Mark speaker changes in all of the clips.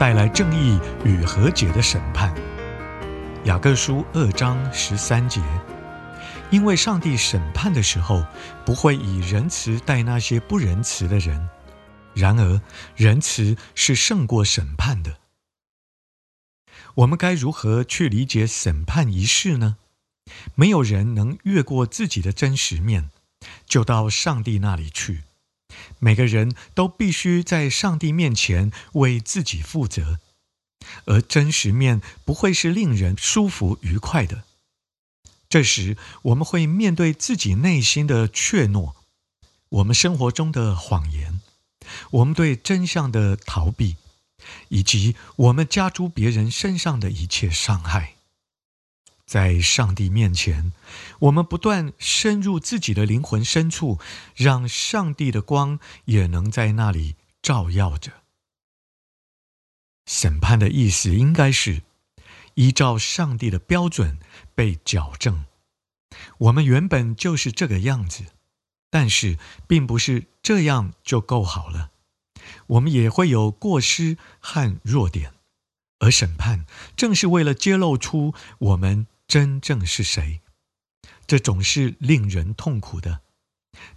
Speaker 1: 带来正义与和解的审判。雅各书二章十三节，因为上帝审判的时候，不会以仁慈待那些不仁慈的人，然而仁慈是胜过审判的。我们该如何去理解审判仪式呢？没有人能越过自己的真实面，就到上帝那里去。每个人都必须在上帝面前为自己负责，而真实面不会是令人舒服愉快的。这时，我们会面对自己内心的怯懦，我们生活中的谎言，我们对真相的逃避，以及我们加诸别人身上的一切伤害。在上帝面前，我们不断深入自己的灵魂深处，让上帝的光也能在那里照耀着。审判的意思应该是依照上帝的标准被矫正。我们原本就是这个样子，但是并不是这样就够好了。我们也会有过失和弱点，而审判正是为了揭露出我们。真正是谁？这总是令人痛苦的。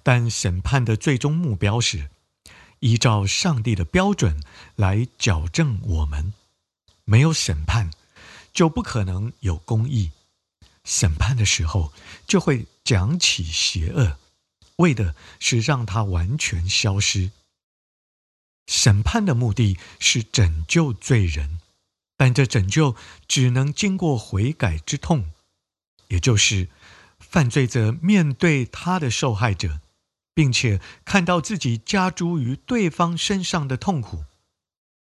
Speaker 1: 但审判的最终目标是依照上帝的标准来矫正我们。没有审判，就不可能有公义。审判的时候，就会讲起邪恶，为的是让它完全消失。审判的目的是拯救罪人。但这拯救只能经过悔改之痛，也就是犯罪者面对他的受害者，并且看到自己加诸于对方身上的痛苦，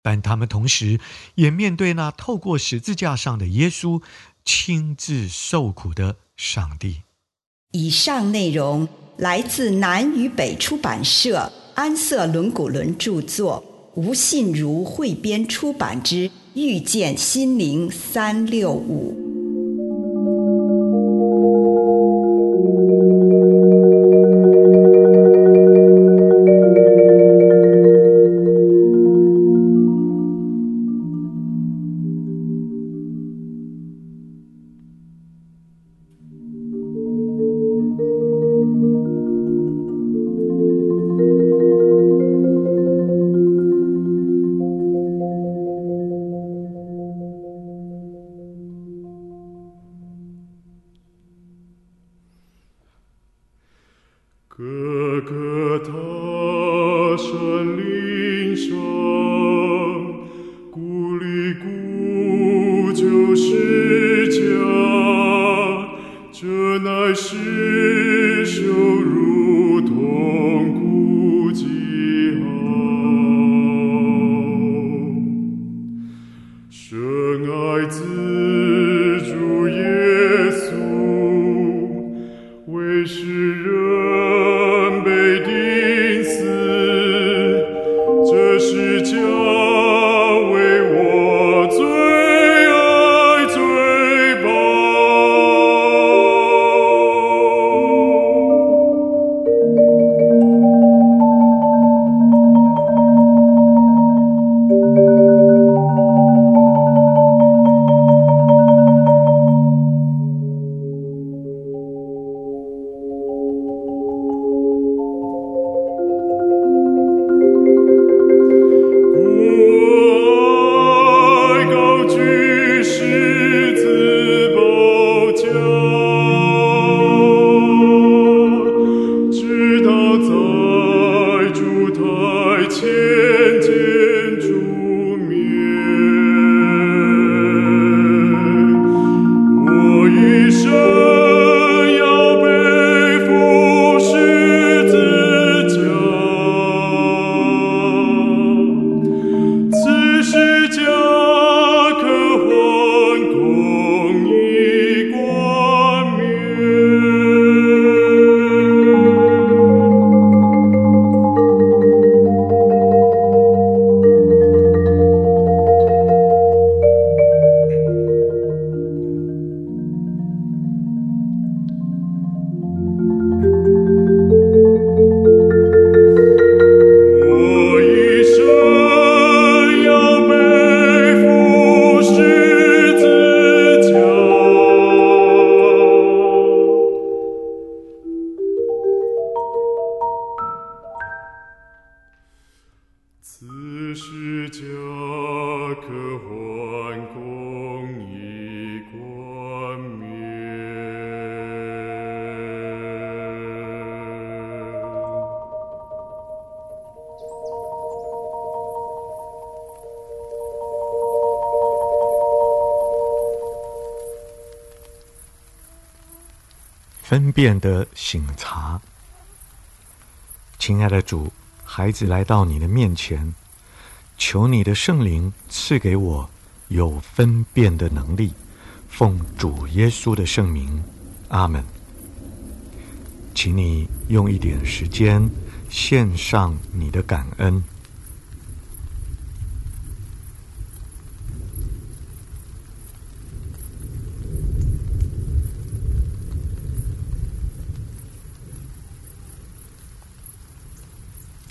Speaker 1: 但他们同时也面对那透过十字架上的耶稣亲自受苦的上帝。
Speaker 2: 以上内容来自南与北出版社安瑟伦古伦著作，吴信如汇编出版之。遇见心灵三六五。
Speaker 3: 个个他山岭上，故里故旧世家，这乃是羞辱痛苦记号。深爱自
Speaker 1: 分辨的醒察，亲爱的主，孩子来到你的面前，求你的圣灵赐给我有分辨的能力，奉主耶稣的圣名，阿门。请你用一点时间献上你的感恩。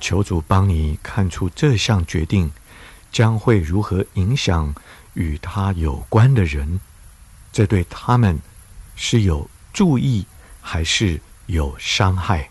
Speaker 1: 求主帮你看出这项决定将会如何影响与他有关的人，这对他们是有助益还是有伤害？